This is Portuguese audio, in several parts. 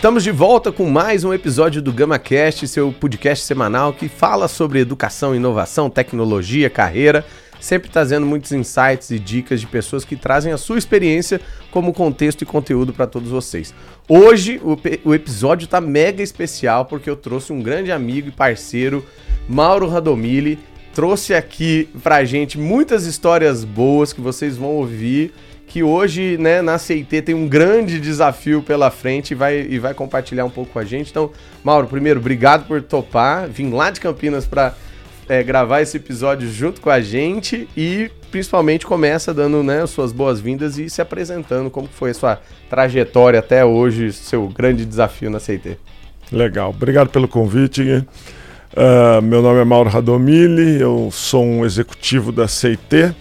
Estamos de volta com mais um episódio do GamaCast, seu podcast semanal que fala sobre educação, inovação, tecnologia, carreira, sempre trazendo muitos insights e dicas de pessoas que trazem a sua experiência como contexto e conteúdo para todos vocês. Hoje o, o episódio está mega especial porque eu trouxe um grande amigo e parceiro, Mauro Radomili, trouxe aqui pra gente muitas histórias boas que vocês vão ouvir que hoje, né, na CIT tem um grande desafio pela frente e vai, e vai compartilhar um pouco com a gente. Então, Mauro, primeiro, obrigado por topar, vim lá de Campinas para é, gravar esse episódio junto com a gente e principalmente começa dando né, suas boas-vindas e se apresentando como foi a sua trajetória até hoje, seu grande desafio na CIT. Legal, obrigado pelo convite. Uh, meu nome é Mauro Radomili, eu sou um executivo da CIT,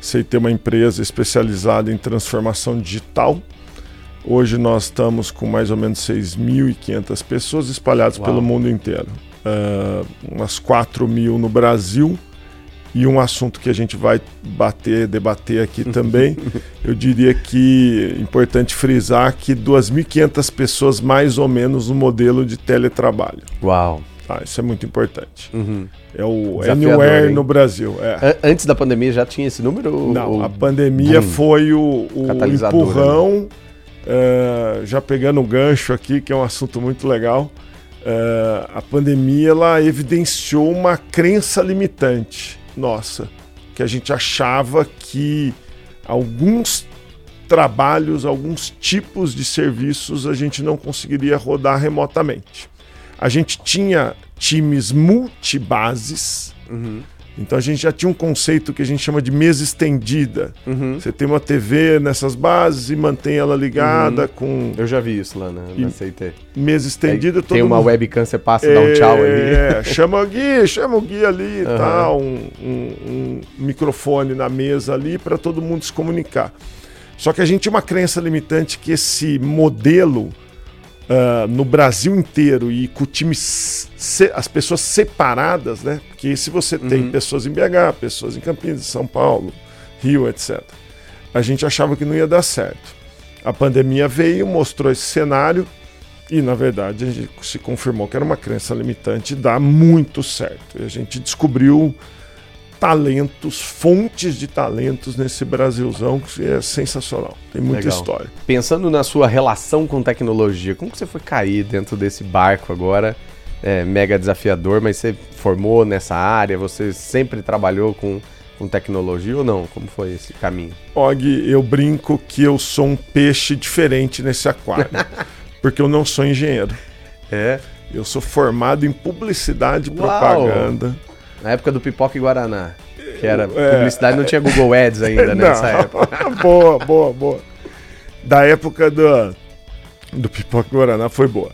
sei ter uma empresa especializada em transformação digital. Hoje nós estamos com mais ou menos 6.500 pessoas espalhadas Uau. pelo mundo inteiro. Uh, umas 4 mil no Brasil. E um assunto que a gente vai bater, debater aqui também, eu diria que é importante frisar que 2.500 pessoas mais ou menos no modelo de teletrabalho. Uau! Ah, isso é muito importante. Uhum. É o Anywhere hein? no Brasil. É. Antes da pandemia já tinha esse número? Não, ou... a pandemia foi o, o empurrão. Né? Uh, já pegando o gancho aqui, que é um assunto muito legal. Uh, a pandemia ela evidenciou uma crença limitante nossa, que a gente achava que alguns trabalhos, alguns tipos de serviços a gente não conseguiria rodar remotamente a gente tinha times multibases. Uhum. Então a gente já tinha um conceito que a gente chama de mesa estendida. Uhum. Você tem uma TV nessas bases e mantém ela ligada uhum. com. Eu já vi isso lá na, na CIT. Mesa estendida, Aí, todo Tem uma mundo... webcam, você passa e é... dá um tchau ali. É, chama o guia, chama o guia ali e tal, um, um, um microfone na mesa ali para todo mundo se comunicar. Só que a gente tinha uma crença limitante que esse modelo uh, no Brasil inteiro e com o time as pessoas separadas, né? Porque se você uhum. tem pessoas em BH, pessoas em Campinas, São Paulo, Rio, etc. A gente achava que não ia dar certo. A pandemia veio, mostrou esse cenário e, na verdade, a gente se confirmou que era uma crença limitante e dá muito certo. E a gente descobriu talentos, fontes de talentos nesse Brasilzão que é sensacional. Tem muita Legal. história. Pensando na sua relação com tecnologia, como que você foi cair dentro desse barco agora? É, mega desafiador, mas você formou nessa área, você sempre trabalhou com, com tecnologia ou não? Como foi esse caminho? Og, eu brinco que eu sou um peixe diferente nesse aquário, porque eu não sou engenheiro. É? Eu sou formado em publicidade e propaganda. Na época do Pipoca e Guaraná. Que era é, publicidade, não tinha Google Ads ainda né, nessa época. boa, boa, boa. Da época do, do Pipoca e Guaraná foi boa.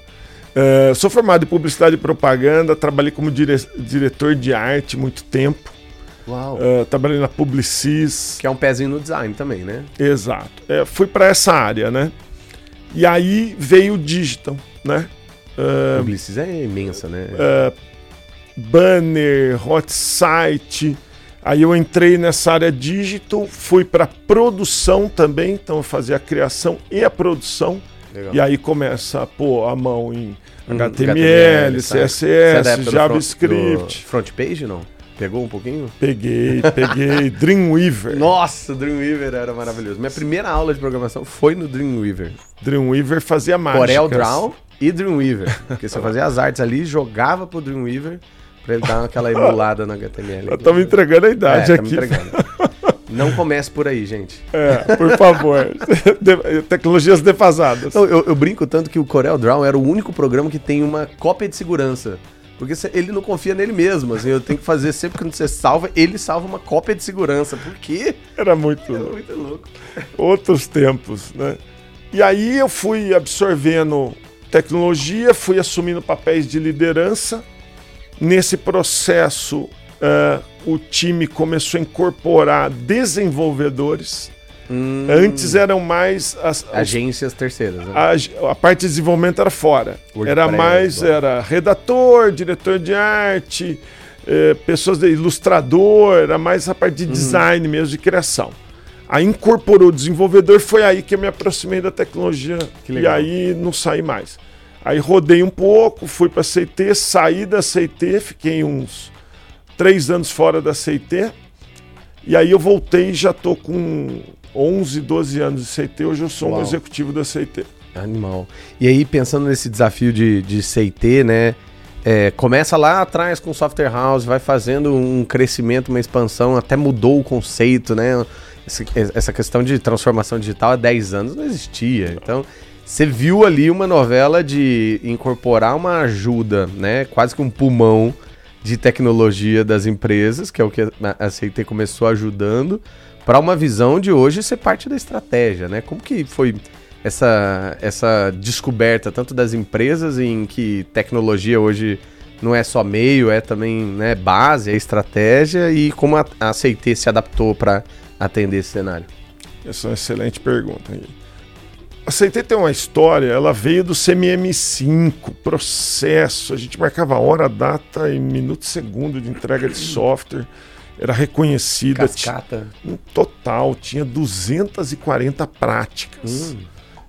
Uh, sou formado em publicidade e propaganda, trabalhei como dire diretor de arte muito tempo. Uau. Uh, trabalhei na Publicis. Que é um pezinho no design também, né? Exato. É, fui para essa área, né? E aí veio o digital, né? Uh, Publicis é imensa, né? Uh, banner, hot site. Aí eu entrei nessa área digital, fui para produção também, então eu fazia a criação e a produção. Legal. E aí começa a pôr a mão em HTML, HTML CSS, é JavaScript. Front, page não? Pegou um pouquinho? Peguei, peguei. Dreamweaver. Nossa, Dreamweaver era maravilhoso. Minha primeira aula de programação foi no Dreamweaver. Dreamweaver fazia mágica. Corel Draw e Dreamweaver. Porque você fazia as artes ali, jogava pro Dreamweaver Pra ele dar aquela emulada no HTML. Estamos entregando a idade é, aqui. Não comece por aí, gente. É, por favor. de tecnologias defasadas. Então, eu, eu, brinco tanto que o Corel Draw era o único programa que tem uma cópia de segurança. Porque ele não confia nele mesmo. Assim, eu tenho que fazer sempre que você salva, ele salva uma cópia de segurança. Por quê? Era muito, era muito louco. Outros tempos, né? E aí eu fui absorvendo tecnologia, fui assumindo papéis de liderança. Nesse processo, uh, o time começou a incorporar desenvolvedores. Hum. Antes eram mais as, agências terceiras. Né? A, a, parte de desenvolvimento era fora. WordPress, era mais era redator, diretor de arte, eh, pessoas de ilustrador, era mais a parte de uhum. design mesmo, de criação. Aí incorporou o desenvolvedor, foi aí que eu me aproximei da tecnologia e aí não saí mais. Aí rodei um pouco, fui para CT, saí da CT, fiquei uns três anos fora da CT. E aí eu voltei e já tô com 11, 12 anos de CT. Hoje eu sou Uau. um executivo da CT. Animal. E aí, pensando nesse desafio de, de CT, né? É, começa lá atrás com software house, vai fazendo um crescimento, uma expansão, até mudou o conceito, né? essa questão de transformação digital há 10 anos não existia. Então, você viu ali uma novela de incorporar uma ajuda, né? Quase que um pulmão de tecnologia das empresas, que é o que a CIT começou ajudando, para uma visão de hoje ser parte da estratégia, né? Como que foi essa, essa descoberta, tanto das empresas em que tecnologia hoje não é só meio, é também né, base, é estratégia, e como a, a CIT se adaptou para atender esse cenário? Essa é uma excelente pergunta. A CT tem uma história, ela veio do CMM5, processo, a gente marcava hora, data e minuto e segundo de entrega de software, era reconhecida. Cascata. Um total, tinha 240 práticas. Hum.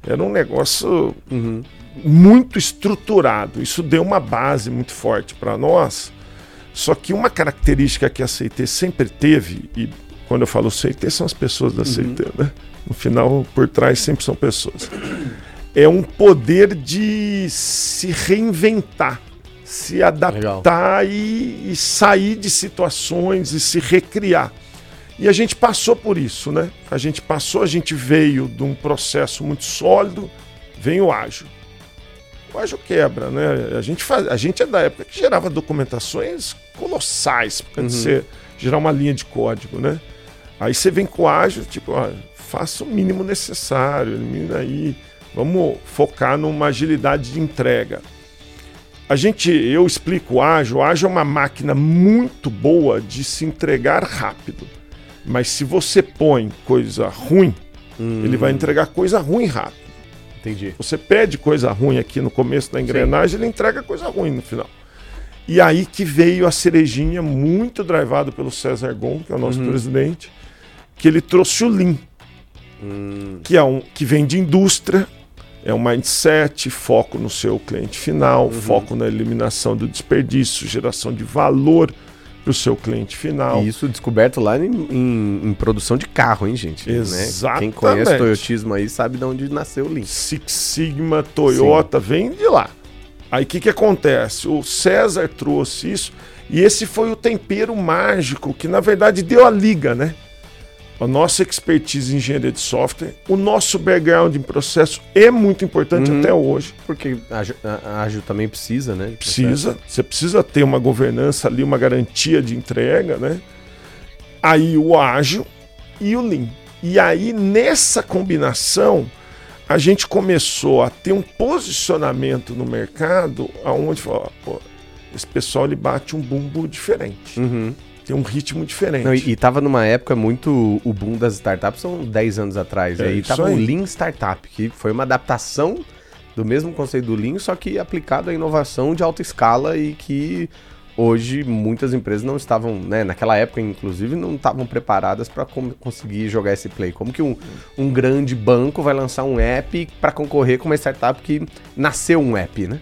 Era um negócio uhum. muito estruturado, isso deu uma base muito forte para nós. Só que uma característica que a CT sempre teve, e quando eu falo CT, são as pessoas da uhum. CT, né? No final, por trás sempre são pessoas. É um poder de se reinventar, se adaptar e, e, sair de situações e se recriar. E a gente passou por isso, né? A gente passou, a gente veio de um processo muito sólido, vem o ágil. O ágil quebra, né? A gente, faz, a gente é da época que gerava documentações colossais para uhum. você gerar uma linha de código, né? Aí você vem com o ágil, tipo, ó, faça o mínimo necessário, elimina aí, vamos focar numa agilidade de entrega. A gente, eu explico o ágil, o ágil é uma máquina muito boa de se entregar rápido. Mas se você põe coisa ruim, hum. ele vai entregar coisa ruim rápido. Entendi. Você pede coisa ruim aqui no começo da engrenagem, Sim. ele entrega coisa ruim no final. E aí que veio a cerejinha, muito drivado pelo César Gon, que é o nosso uhum. presidente, que ele trouxe o Lean, hum. que, é um, que vem de indústria, é um mindset, foco no seu cliente final, uhum. foco na eliminação do desperdício, geração de valor para o seu cliente final. E isso descoberto lá em, em, em produção de carro, hein, gente? Exatamente. Né? Quem conhece o Toyotismo aí sabe de onde nasceu o Lean. Six Sigma, Toyota, Sim. vem de lá. Aí o que, que acontece? O César trouxe isso e esse foi o tempero mágico que, na verdade, deu a liga, né? A nossa expertise em engenharia de software, o nosso background em processo é muito importante uhum. até hoje. Porque a Ágil também precisa, né? Precisa. Você precisa ter uma governança ali, uma garantia de entrega, né? Aí o ágil e o lean. E aí nessa combinação a gente começou a ter um posicionamento no mercado aonde esse pessoal ele bate um bumbo diferente. Uhum tem um ritmo diferente. Não, e, e tava numa época muito. O boom das startups são 10 anos atrás. É, e aí tava aí. o Lean Startup, que foi uma adaptação do mesmo conceito do Lean, só que aplicado à inovação de alta escala e que hoje muitas empresas não estavam, né, naquela época inclusive, não estavam preparadas para conseguir jogar esse play. Como que um, um grande banco vai lançar um app para concorrer com uma startup que nasceu um app, né?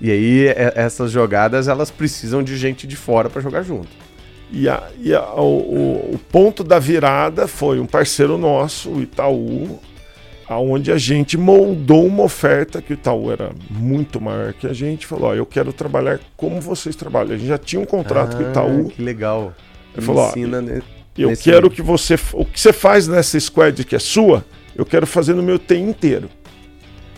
E aí essas jogadas elas precisam de gente de fora para jogar junto. E, a, e a, o, o, ponto da virada foi um parceiro nosso, o Itaú, aonde a gente moldou uma oferta que o Itaú era muito maior que a gente, falou: ó, eu quero trabalhar como vocês trabalham. A gente já tinha um contrato ah, com o Itaú. Que legal. Ele falou: ensina ó, eu quero momento. que você, o que você faz nessa squad que é sua, eu quero fazer no meu TI inteiro.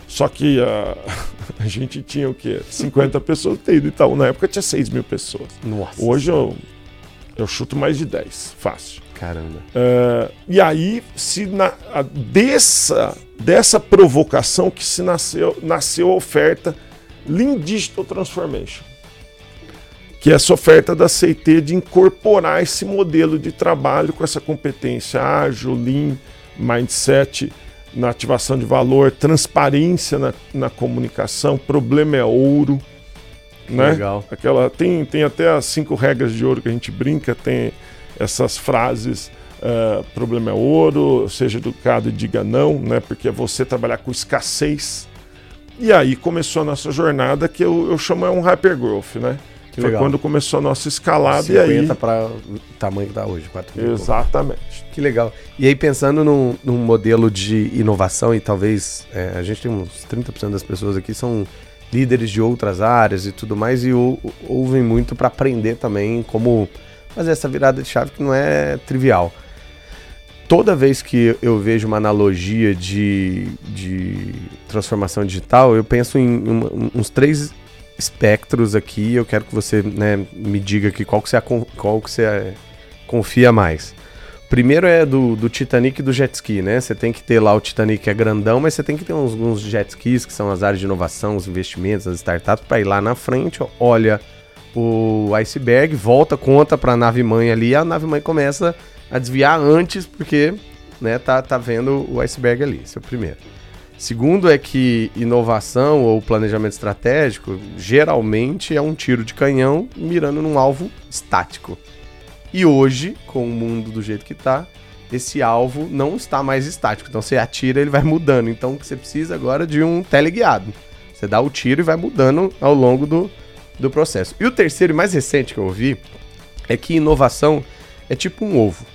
Só que a, a gente tinha o quê? 50 pessoas no TI do Itaú. Na época tinha 6 mil pessoas. Nossa. Hoje eu eu chuto mais de 10, fácil. Caramba. Uh, e aí, se na, a, dessa, dessa provocação que se nasceu, nasceu a oferta Lean Digital Transformation, que é essa oferta da CIT de incorporar esse modelo de trabalho com essa competência ágil, Lean, mindset na ativação de valor, transparência na, na comunicação, problema é ouro. Né? Legal. Aquela, tem, tem até as cinco regras de ouro que a gente brinca, tem essas frases. Uh, problema é ouro, seja educado e diga não, né? Porque é você trabalhar com escassez. E aí começou a nossa jornada que eu, eu chamo é um hypergrowth, né? Que Foi legal. quando começou a nossa escalada 50 e aí... para o tamanho que está hoje, 4 mil. Exatamente. Que legal. E aí pensando num, num modelo de inovação e talvez é, a gente tem uns 30% das pessoas aqui são líderes de outras áreas e tudo mais e ou, ouvem muito para aprender também como fazer essa virada de chave que não é trivial. Toda vez que eu vejo uma analogia de, de transformação digital, eu penso em uns três espectros aqui. Eu quero que você né, me diga aqui qual que você, qual que você confia mais. Primeiro é do, do Titanic e do jet ski, né? Você tem que ter lá o Titanic que é grandão, mas você tem que ter uns, uns jet skis, que são as áreas de inovação, os investimentos, as startups, para ir lá na frente, olha o iceberg, volta, conta para a nave mãe ali, a nave mãe começa a desviar antes, porque né, tá, tá vendo o iceberg ali. Esse é o primeiro. Segundo é que inovação ou planejamento estratégico geralmente é um tiro de canhão mirando num alvo estático. E hoje, com o mundo do jeito que está, esse alvo não está mais estático. Então você atira, ele vai mudando. Então você precisa agora de um teleguiado. Você dá o tiro e vai mudando ao longo do, do processo. E o terceiro e mais recente que eu ouvi é que inovação é tipo um ovo.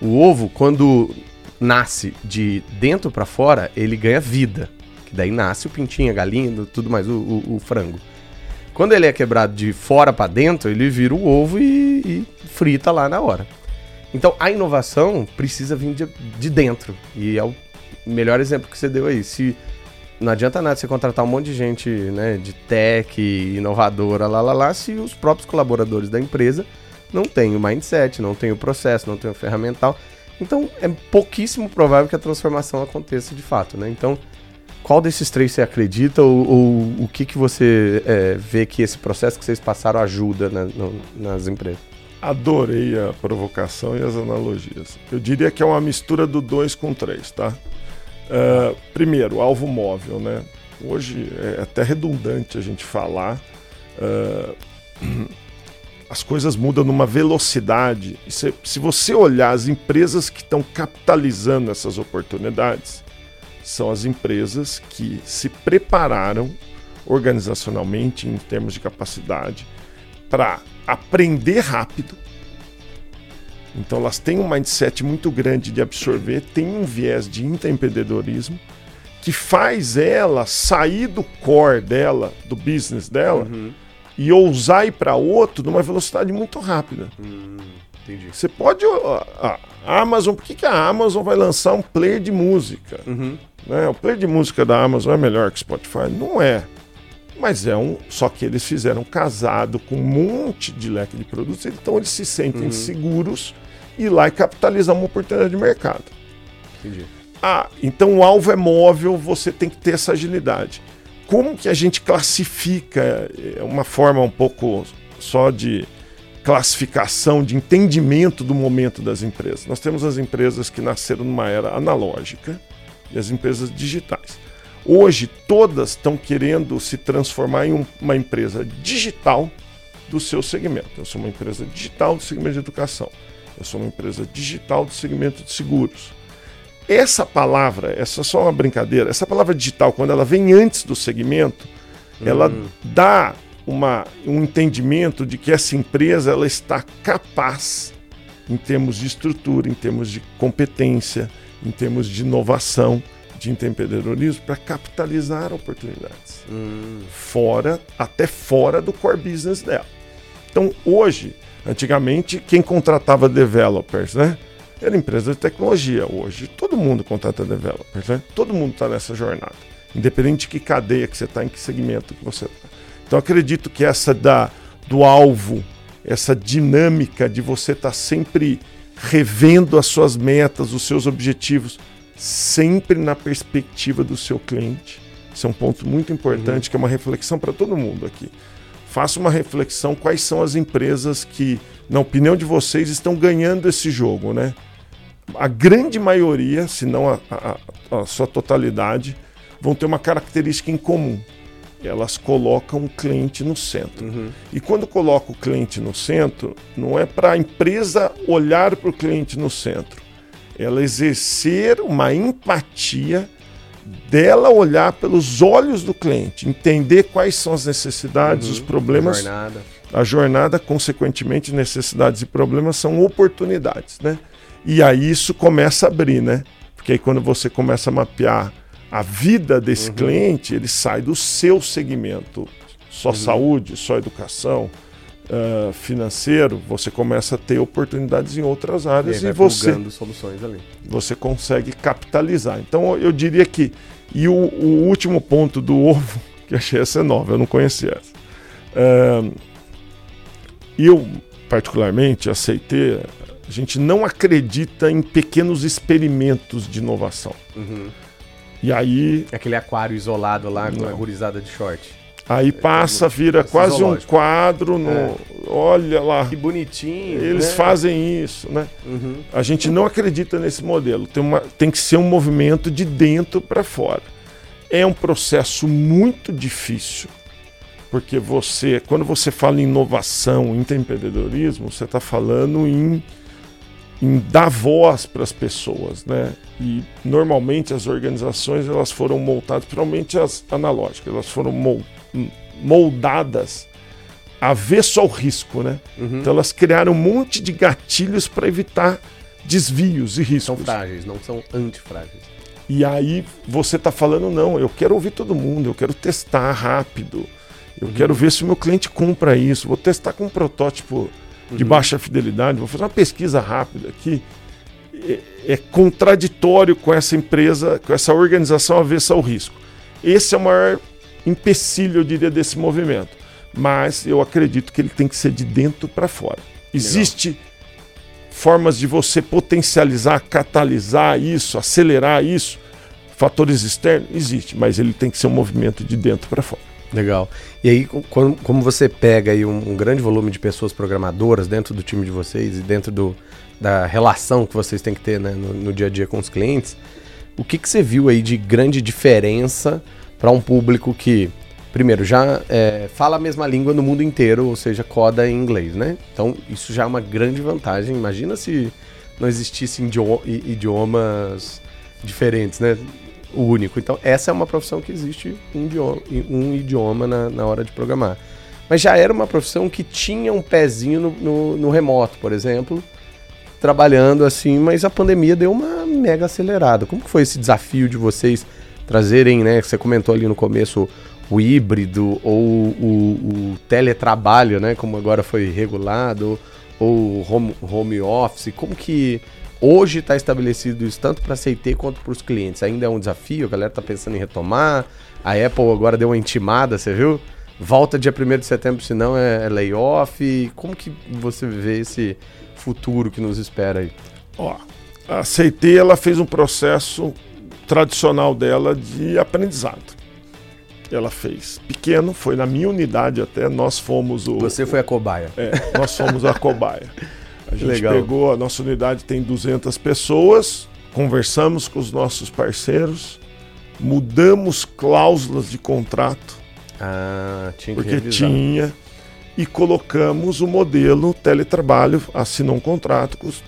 O ovo, quando nasce de dentro para fora, ele ganha vida. Que daí nasce o pintinho, a galinha, tudo mais, o, o, o frango. Quando ele é quebrado de fora para dentro, ele vira o ovo e, e, frita lá na hora. Então a inovação precisa vir de, de, dentro. E é o melhor exemplo que você deu aí. Se não adianta nada você contratar um monte de gente né, de tech, inovadora, lá, lá, lá, se os próprios colaboradores da empresa não têm o mindset, não têm o processo, não têm o ferramental. Então é pouquíssimo provável que a transformação aconteça de fato, né? Então, qual desses três você acredita ou, ou o que, que você é, vê que esse processo que vocês passaram ajuda na, no, nas empresas? Adorei a provocação e as analogias. Eu diria que é uma mistura do dois com três, tá? Uh, primeiro, alvo móvel, né? Hoje é até redundante a gente falar. Uh, as coisas mudam numa velocidade. Se, se você olhar as empresas que estão capitalizando essas oportunidades, são as empresas que se prepararam organizacionalmente, em termos de capacidade, para aprender rápido. Então, elas têm um mindset muito grande de absorver, têm um viés de empreendedorismo que faz ela sair do core dela, do business dela. Uhum e ousar ir para outro numa velocidade muito rápida. Hum, entendi. Você pode. A, a Amazon, por que, que a Amazon vai lançar um player de música? Uhum. Né? O player de música da Amazon é melhor que o Spotify? Não é. Mas é um. Só que eles fizeram casado com um monte de leque de produtos, então eles se sentem uhum. seguros e lá e capitalizar uma oportunidade de mercado. Entendi. Ah, então o alvo é móvel, você tem que ter essa agilidade como que a gente classifica é uma forma um pouco só de classificação, de entendimento do momento das empresas. Nós temos as empresas que nasceram numa era analógica e as empresas digitais. Hoje, todas estão querendo se transformar em um, uma empresa digital do seu segmento. Eu sou uma empresa digital do segmento de educação. Eu sou uma empresa digital do segmento de seguros. Essa palavra, essa é só uma brincadeira, essa palavra digital, quando ela vem antes do segmento, hum. ela dá uma, um entendimento de que essa empresa ela está capaz, em termos de estrutura, em termos de competência, em termos de inovação, de empreendedorismo, para capitalizar oportunidades. Hum. Fora, até fora do core business dela. Então, hoje, antigamente, quem contratava developers, né? era empresa de tecnologia. Hoje, todo mundo contrata developers, né? Todo mundo está nessa jornada. Independente de que cadeia que você está, em que segmento que você está. Então, acredito que essa da, do alvo, essa dinâmica de você estar tá sempre revendo as suas metas, os seus objetivos, sempre na perspectiva do seu cliente. Isso é um ponto muito importante, uhum. que é uma reflexão para todo mundo aqui. Faça uma reflexão quais são as empresas que, na opinião de vocês, estão ganhando esse jogo, né? A grande maioria, se não a, a, a sua totalidade, vão ter uma característica em comum. Elas colocam o cliente no centro. Uhum. E quando coloca o cliente no centro, não é para a empresa olhar para o cliente no centro, ela exercer uma empatia dela olhar pelos olhos do cliente, entender quais são as necessidades, uhum, os problemas. A jornada. A jornada, consequentemente, necessidades e problemas são oportunidades, né? E aí isso começa a abrir, né? Porque aí quando você começa a mapear a vida desse uhum. cliente, ele sai do seu segmento, só uhum. saúde, só educação, uh, financeiro, você começa a ter oportunidades em outras áreas e, e você soluções ali. Você consegue capitalizar. Então eu diria que e o, o último ponto do ovo que achei essa nova, eu não conhecia essa. Uh, eu particularmente aceitei. A gente não acredita em pequenos experimentos de inovação. Uhum. E aí. Aquele aquário isolado lá com a gurizada de short. Aí passa, vira quase um quadro no. É. Olha lá. Que bonitinho. Eles né? fazem isso, né? Uhum. A gente não acredita nesse modelo. Tem, uma, tem que ser um movimento de dentro para fora. É um processo muito difícil, porque você, quando você fala em inovação, em empreendedorismo, você está falando em, em dar voz para as pessoas, né? E normalmente as organizações elas foram montadas, principalmente as analógicas, elas foram moldadas a ver só o risco, né? Uhum. Então elas criaram um monte de gatilhos para evitar desvios e riscos. São frágeis, não são antifrágeis. E aí você está falando, não, eu quero ouvir todo mundo, eu quero testar rápido, eu uhum. quero ver se o meu cliente compra isso, vou testar com um protótipo uhum. de baixa fidelidade, vou fazer uma pesquisa rápida aqui. É, é contraditório com essa empresa, com essa organização avessa ao risco. Esse é o maior empecilho, eu diria, desse movimento. Mas eu acredito que ele tem que ser de dentro para fora. Existe Legal. formas de você potencializar, catalisar isso, acelerar isso, fatores externos? Existe, mas ele tem que ser um movimento de dentro para fora. Legal. E aí, como você pega aí um, um, grande volume de pessoas programadoras dentro do time de vocês e dentro do, da relação que vocês têm que ter né, no, no, dia a dia com os clientes, o que, que você viu aí de grande diferença para um público que, primeiro, já é, fala a mesma língua no mundo inteiro, ou seja, coda em inglês, né? Então, isso já é uma grande vantagem. Imagina se não existissem idiomas diferentes, né? O único. Então, essa é uma profissão que existe um idioma, um idioma na, na hora de programar. Mas já era uma profissão que tinha um pezinho no, no, no remoto, por exemplo, trabalhando assim, mas a pandemia deu uma mega acelerada. Como que foi esse desafio de vocês trazerem, né? Você comentou ali no começo o híbrido ou o, o teletrabalho, né? Como agora foi regulado, ou home, home office. Como que hoje está estabelecido isso tanto para a CIT quanto para os clientes? Ainda é um desafio, a galera está pensando em retomar. A Apple agora deu uma intimada, você viu? Volta dia 1 de setembro, senão é, é layoff. Como que você vê esse futuro que nos espera aí? Ó, a CIT ela fez um processo tradicional dela de aprendizado. Ela fez. Pequeno, foi na minha unidade até, nós fomos o. Você foi a cobaia. É, nós fomos a cobaia. A gente Legal. pegou, a nossa unidade tem 200 pessoas, conversamos com os nossos parceiros, mudamos cláusulas de contrato. Ah, tinha que Porque revisar. tinha. E colocamos o modelo teletrabalho, assinou um contrato com, os,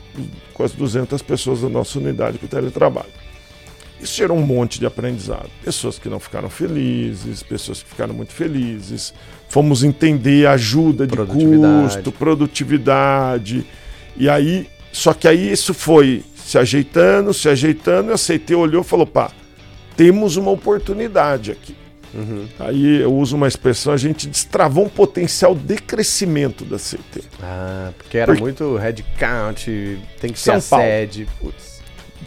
com as 200 pessoas da nossa unidade para o teletrabalho. Isso gerou um monte de aprendizado. Pessoas que não ficaram felizes, pessoas que ficaram muito felizes. Fomos entender ajuda de custo, produtividade. E aí, só que aí isso foi se ajeitando, se ajeitando, e a CT olhou e falou: pá, temos uma oportunidade aqui. Uhum. Aí eu uso uma expressão, a gente destravou um potencial de crescimento da CT. Ah, porque era porque... muito headcount, tem que São Paulo. sede. Putz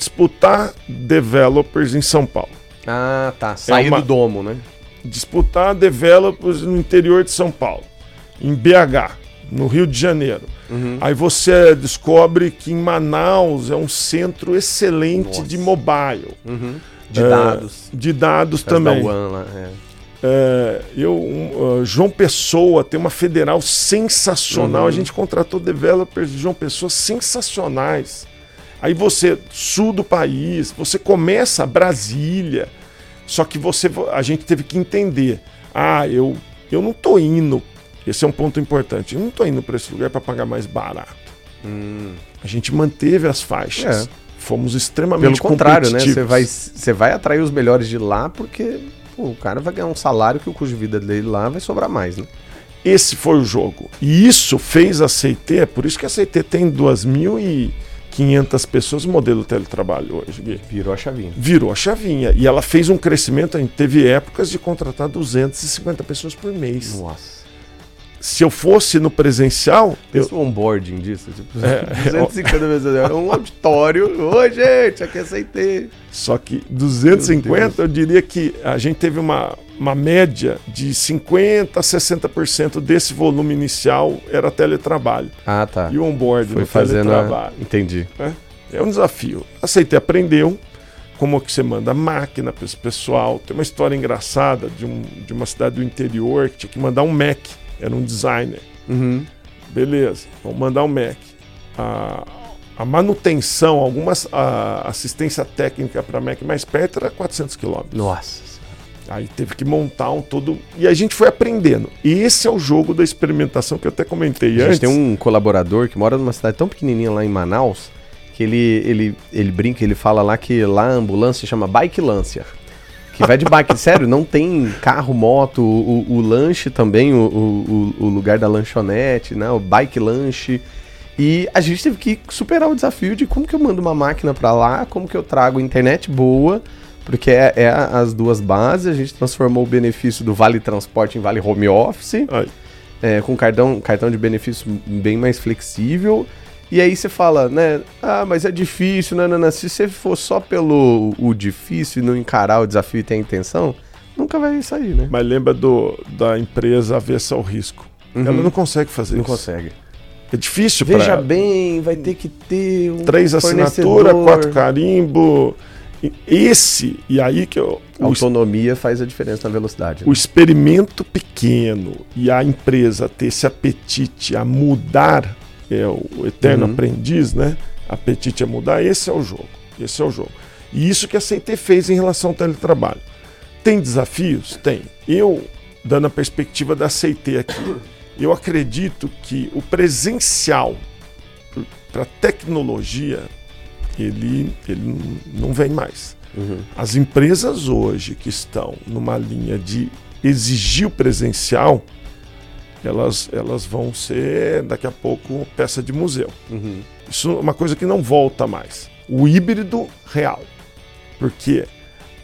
disputar developers em São Paulo. Ah, tá. Sair é uma... do domo, né? Disputar developers no interior de São Paulo. Em BH. No Rio de Janeiro. Uhum. Aí você descobre que em Manaus é um centro excelente Nossa. de mobile. Uhum. De dados. É, de dados também. Lá, é. É, eu, um, uh, João Pessoa tem uma federal sensacional. Uhum. A gente contratou developers de João Pessoa sensacionais. Aí você, sul do país, você começa Brasília. Só que você, a gente teve que entender. Ah, eu, eu não tô indo. Esse é um ponto importante. Eu não tô indo para esse lugar para pagar mais barato. Hum. A gente manteve as faixas. É. Fomos extremamente Pelo contrário, né? Você vai, você vai atrair os melhores de lá porque pô, o cara vai ganhar um salário que o custo de vida dele lá vai sobrar mais, né? Esse foi o jogo. E isso fez a CT, é por isso que a CT tem 2.500 pessoas modelo teletrabalho hoje, Gui. Virou a chavinha. Virou a chavinha. E ela fez um crescimento, a gente teve épocas de contratar 250 pessoas por mês. Nossa se eu fosse no presencial. Eu... o onboarding disso. Tipo, é, 250 vezes. É um auditório. Oi, gente, aqui aceitei. Só que 250, eu diria que a gente teve uma, uma média de 50% a 60% desse volume inicial era teletrabalho. Ah, tá. E o onboarding Foi fazendo teletrabalho. A... Entendi. É, é um desafio. Aceitei, aprendeu como que você manda máquina para esse pessoal. Tem uma história engraçada de, um, de uma cidade do interior que tinha que mandar um Mac era um designer. Uhum. Beleza, vamos mandar um Mac. A, a manutenção, alguma assistência técnica para Mac mais perto era 400 quilômetros. Nossa. Aí teve que montar um todo. E a gente foi aprendendo. E esse é o jogo da experimentação que eu até comentei a antes. tem um colaborador que mora numa cidade tão pequenininha lá em Manaus que ele, ele, ele brinca, ele fala lá que lá a ambulância chama Bike Lancia que vai de bike. Sério, não tem carro, moto, o, o lanche também, o, o, o, lugar da lanchonete, né? O bike lanche. E a gente teve que superar o desafio de como que eu mando uma máquina para lá, como que eu trago internet boa, porque é, é, as duas bases. A gente transformou o benefício do Vale Transporte em Vale Home Office, é, com cartão, cartão de benefício bem mais flexível. E aí você fala, né? Ah, mas é difícil, não. Se você for só pelo o difícil e não encarar o desafio e ter a intenção, nunca vai sair, né? Mas lembra do, da empresa avessa ao risco. Uhum. Ela não consegue fazer não isso. Não consegue. É difícil para Veja bem, vai ter que ter um Três assinaturas, quatro carimbo. Esse, e aí que eu. A autonomia faz a diferença na velocidade. Né? O experimento pequeno e a empresa ter esse apetite a mudar é o eterno uhum. aprendiz, né? Apetite a mudar, esse é o jogo. Esse é o jogo. E isso que a CT fez em relação ao teletrabalho. Tem desafios? Tem. Eu, dando a perspectiva da CT aqui, eu acredito que o presencial para tecnologia, ele, ele não vem mais. Uhum. As empresas hoje que estão numa linha de exigir o presencial, elas, elas vão ser daqui a pouco peça de museu. Uhum. Isso é uma coisa que não volta mais. O híbrido real. Porque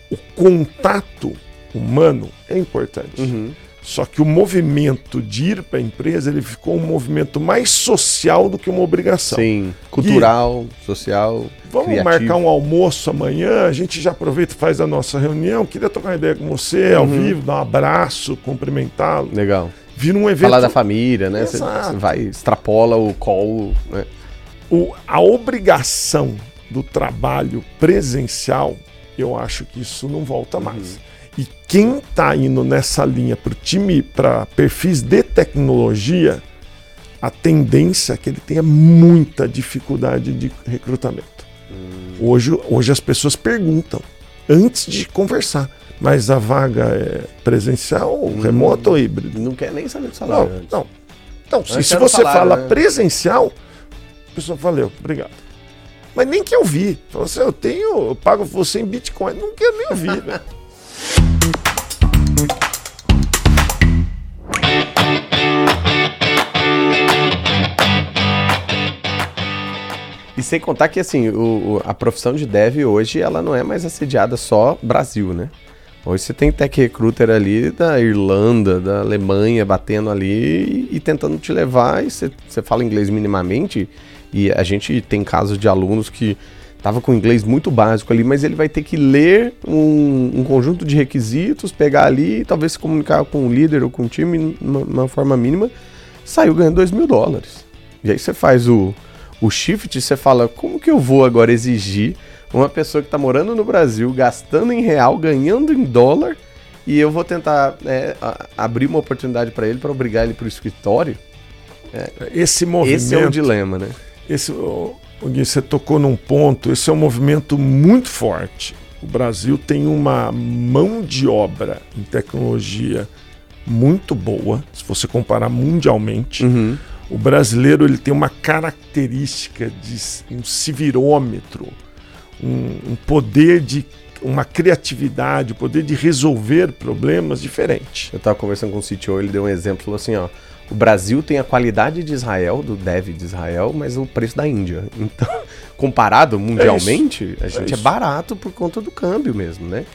o contato humano é importante. Uhum. Só que o movimento de ir para a empresa ele ficou um movimento mais social do que uma obrigação. Sim, cultural, e, social. Vamos criativo. marcar um almoço amanhã, a gente já aproveita e faz a nossa reunião. Queria trocar uma ideia com você uhum. ao vivo, dar um abraço, cumprimentá-lo. Legal vira um evento. Falar da família, né? Você vai, extrapola o call. Né? O, a obrigação do trabalho presencial, eu acho que isso não volta mais. Uhum. E quem está indo nessa linha para o time, para perfis de tecnologia, a tendência é que ele tenha muita dificuldade de recrutamento. Uhum. Hoje, hoje as pessoas perguntam antes de conversar. Mas a vaga é presencial, hum, remoto ou híbrido? Não quer nem saber do salário. Não, não. Então, se, se você salário, fala né? presencial, a pessoa valeu, obrigado. Mas nem que eu vi. Fala assim, eu tenho, eu pago você em Bitcoin. Não quero nem ouvir, velho. E sem contar que assim, o, a profissão de dev hoje ela não é mais assediada só Brasil, né? Hoje você tem tech recruiter ali da Irlanda, da Alemanha, batendo ali e, tentando te levar. E você, você fala inglês minimamente. E a gente tem casos de alunos que tava com inglês muito básico ali, mas ele vai ter que ler um, um conjunto de requisitos, pegar ali, talvez se comunicar com o líder ou com o time de uma forma mínima. saiu ganhando 2 mil dólares. E aí você faz o, o shift você fala, como que eu vou agora exigir uma pessoa que está morando no Brasil, gastando em real, ganhando em dólar, e eu vou tentar é, abrir uma oportunidade para ele para obrigar ele para o escritório? É, esse movimento. Esse é o dilema, né? Esse, oh, Gui, você tocou num ponto. Esse é um movimento muito forte. O Brasil tem uma mão de obra em tecnologia muito boa, se você comparar mundialmente. Uhum. O brasileiro ele tem uma característica de um civirômetro, um, um poder de uma criatividade, o poder de resolver problemas diferente. Eu estava conversando com o CTO, ele deu um exemplo, falou assim, ó, o Brasil tem a qualidade de Israel, do dev de Israel, mas o preço da Índia. Então, comparado mundialmente, é a gente é, é, barato por conta do câmbio mesmo, né?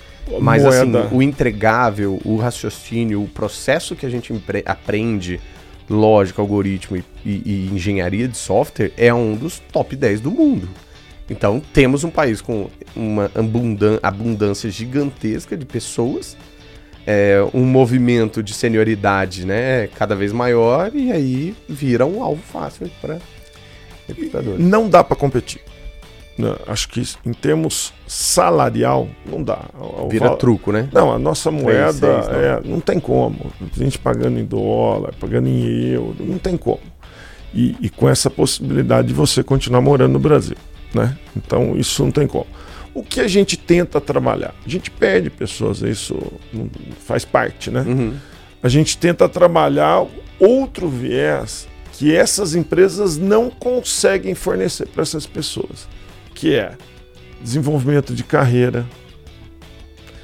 Mas assim, o entregável, o raciocínio, o processo que a gente aprende, lógica, algoritmo e, e, e engenharia de software é um dos top 10 do mundo. Então temos um país com uma abundância gigantesca de pessoas é, um movimento de senioridade né, cada vez maior e aí vira um alvo fácil para recrutadores. Não dá para competir. Não, acho que em termos salarial, não dá. O Vira val... truco, né? Não, a nossa moeda 3, 6, não. É, não tem como. A gente pagando em dólar, pagando em euro, não tem como. E, e com essa possibilidade de você continuar morando no Brasil. Né? Então isso não tem como. O que a gente tenta trabalhar? A gente perde pessoas, isso faz parte, né? Uhum. A gente tenta trabalhar outro viés que essas empresas não conseguem fornecer para essas pessoas, que é desenvolvimento de carreira.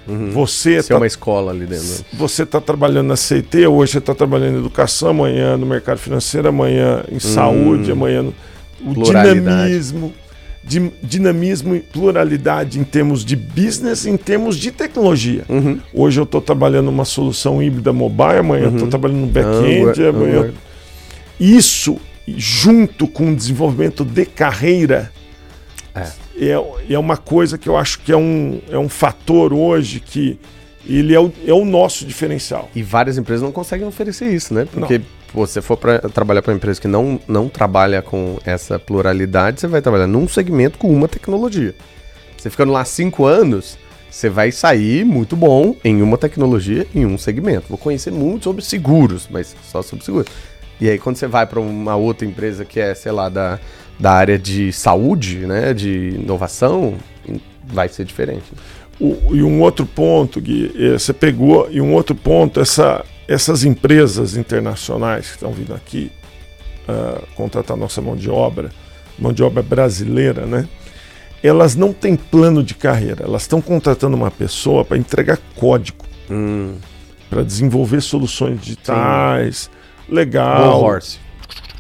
Uhum. Você tá, uma escola ali dentro. Você está trabalhando na CT, hoje você está trabalhando em educação, amanhã no mercado financeiro, amanhã em uhum. saúde, amanhã no o dinamismo de dinamismo e pluralidade em termos de business, em termos de tecnologia. Uhum. Hoje eu estou trabalhando uma solução híbrida mobile, amanhã uhum. estou trabalhando no back-end, amanhã. Isso, junto com o desenvolvimento de carreira, é. é, é uma coisa que eu acho que é um, é um fator hoje que ele é o, é o nosso diferencial. E várias empresas não conseguem oferecer isso, né? Porque não você for para trabalhar para uma empresa que não, não trabalha com essa pluralidade, você vai trabalhar num segmento com uma tecnologia. Você ficando lá cinco anos, você vai sair muito bom em uma tecnologia, em um segmento. Vou conhecer muito sobre seguros, mas só sobre seguros. E aí, quando você vai para uma outra empresa que é, sei lá, da, da área de saúde, né, de inovação, vai ser diferente. O, e um outro ponto, Gui, eh, você pegou, e um outro ponto, essa essas empresas internacionais que estão vindo aqui uh, contratar nossa mão de obra, mão de obra brasileira, né? Elas não têm plano de carreira, elas estão contratando uma pessoa para entregar código, hum. para desenvolver soluções digitais, Sim. legal. horse.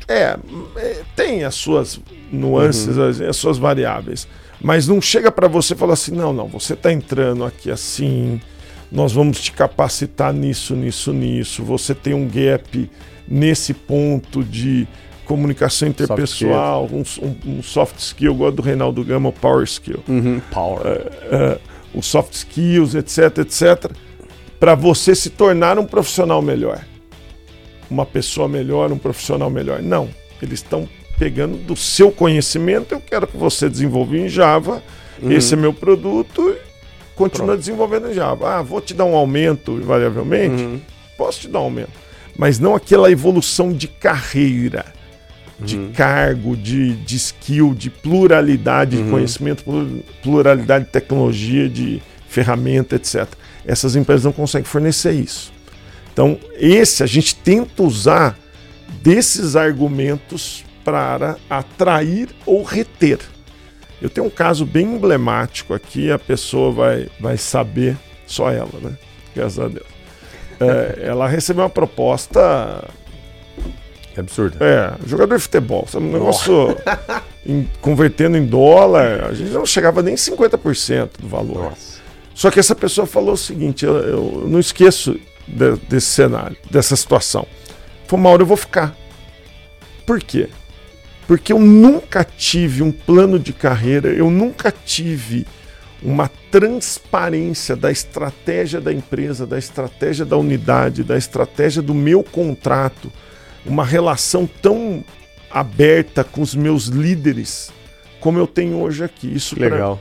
É, é, tem as suas nuances, uhum. as, as suas variáveis, mas não chega para você e fala assim, não, não, você está entrando aqui assim, nós vamos te capacitar nisso, nisso, nisso. Você tem um gap nesse ponto de comunicação interpessoal, soft um, um, soft skill, eu gosto do Reinaldo Gama, o power skill. Uhum, power. Uh, uh, soft skills, etc, etc, para você se tornar um profissional melhor. Uma pessoa melhor, um profissional melhor. Não, eles estão pegando do seu conhecimento, eu quero que você desenvolva em Java, uhum. esse é meu produto continua Pronto. desenvolvendo em Java. Ah, vou te dar um aumento variavelmente? Uhum. Posso te dar um aumento. Mas não aquela evolução de carreira, de uhum. cargo, de, de skill, de pluralidade uhum. de conhecimento, pluralidade de tecnologia, de ferramenta, etc. Essas empresas não conseguem fornecer isso. Então, esse a gente tenta usar desses argumentos para atrair ou reter. Eu tenho um caso bem emblemático aqui, a pessoa vai, vai saber, só ela, né? Graças a Deus. É, ela recebeu uma proposta. É absurda. É, jogador de futebol. Sabe, um negócio em, convertendo em dólar, a gente não chegava nem 50% do valor. Nossa. Só que essa pessoa falou o seguinte: eu, eu não esqueço de, desse cenário, dessa situação. Falou, Mauro, eu vou ficar. Por quê? Porque eu nunca tive um plano de carreira, eu nunca tive uma transparência da estratégia da empresa, da estratégia da unidade, da estratégia do meu contrato, uma relação tão aberta com os meus líderes como eu tenho hoje aqui. Isso Que legal.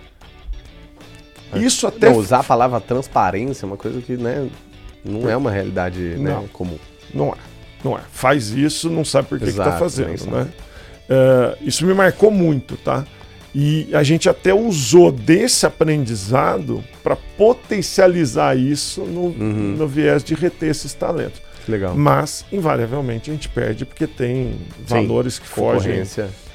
Pra... Isso até. Não, usar a palavra transparência é uma coisa que né, não é uma realidade né, Não. comum. Não é. Não é. Faz isso, não sabe por que, tá Exato, fazendo, né? É, isso me marcou muito, tá? E a gente até usou desse aprendizado para potencializar isso no, Uhum. no viés de reter esses talentos. Legal. Mas, invariavelmente, a gente perde porque tem valores que fogem.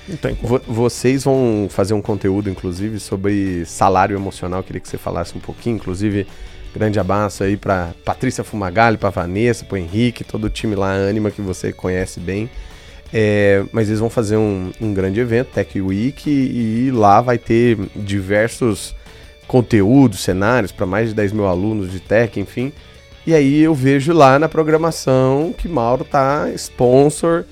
Não tem como. Vo- Vocês vão fazer um conteúdo, inclusive, sobre salário emocional. Queria que você falasse um pouquinho. Inclusive, grande abraço aí para Patrícia Fumagalli, para Vanessa, para Henrique, todo o time lá, Anima, que você conhece bem. É, mas eles vão fazer um, um grande evento, Tech Week, e, lá vai ter diversos conteúdos, cenários para mais de 10 mil alunos de tech, enfim. E aí eu vejo lá na programação que Mauro tá sponsor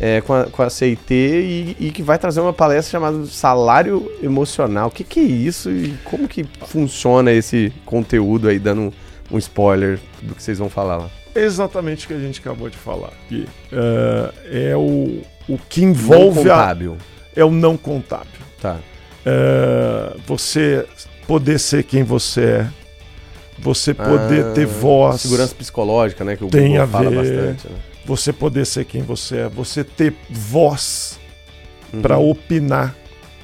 é, com, a, com a CIT e, e que vai trazer uma palestra chamada Salário Emocional. O que, que é isso e como que funciona esse conteúdo aí, dando um, um spoiler do que vocês vão falar lá? Exatamente o que a gente acabou de falar. Que, é, é o, o que Não envolve a, contábil. é o não contábil. Tá. É, você poder ser quem você é, você poder Ah, ter voz, Segurança psicológica, né? Que o Tem Google a fala ver. bastante. Né? você poder ser quem você é, você ter voz Uhum. para opinar,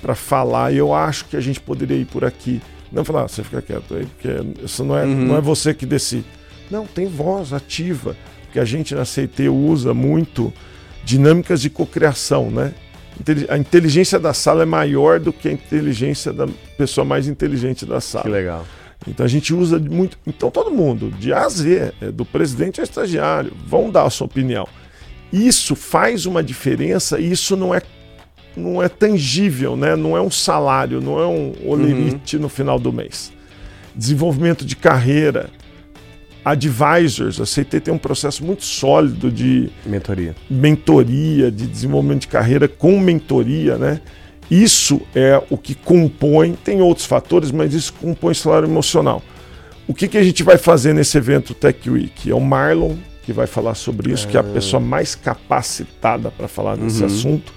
para falar. E eu acho que a gente poderia ir por aqui. Não falar, ah, você fica quieto aí, porque isso não é, Uhum. não é você que decide. Não, tem voz ativa, porque a gente na CT usa muito dinâmicas de cocriação, né? A inteligência da sala é maior do que a inteligência da pessoa mais inteligente da Que sala. legal. Então a gente usa muito. Então todo mundo, de A a Z, é, do presidente ao estagiário, vão dar a sua opinião. Isso faz uma diferença e isso não é, não é tangível, né? não é um salário, não é um olerite no final do mês. Desenvolvimento de carreira, advisors, a CT tem um processo muito sólido de Mentoria. mentoria, de desenvolvimento de carreira com mentoria, né? Isso é o que compõe, tem outros fatores, mas isso compõe o salário emocional. O que, que a gente vai fazer nesse evento Tech Week? É o Marlon que vai falar sobre isso, que é a pessoa mais capacitada para falar desse Uhum. assunto.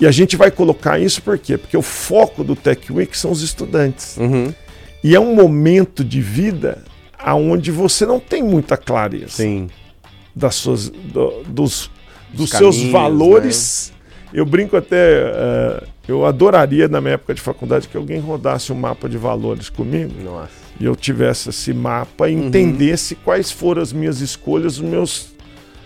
E a gente vai colocar isso por quê? Porque o foco do Tech Week são os estudantes. Uhum. E é um momento de vida aonde você não tem muita clareza Sim. das suas, do- dos, dos Os seus valores. Eu brinco até, eh, eu adoraria na minha época de faculdade que alguém rodasse um mapa de valores comigo Nossa. e eu tivesse esse mapa e Uhum. entendesse quais foram as minhas escolhas, os meus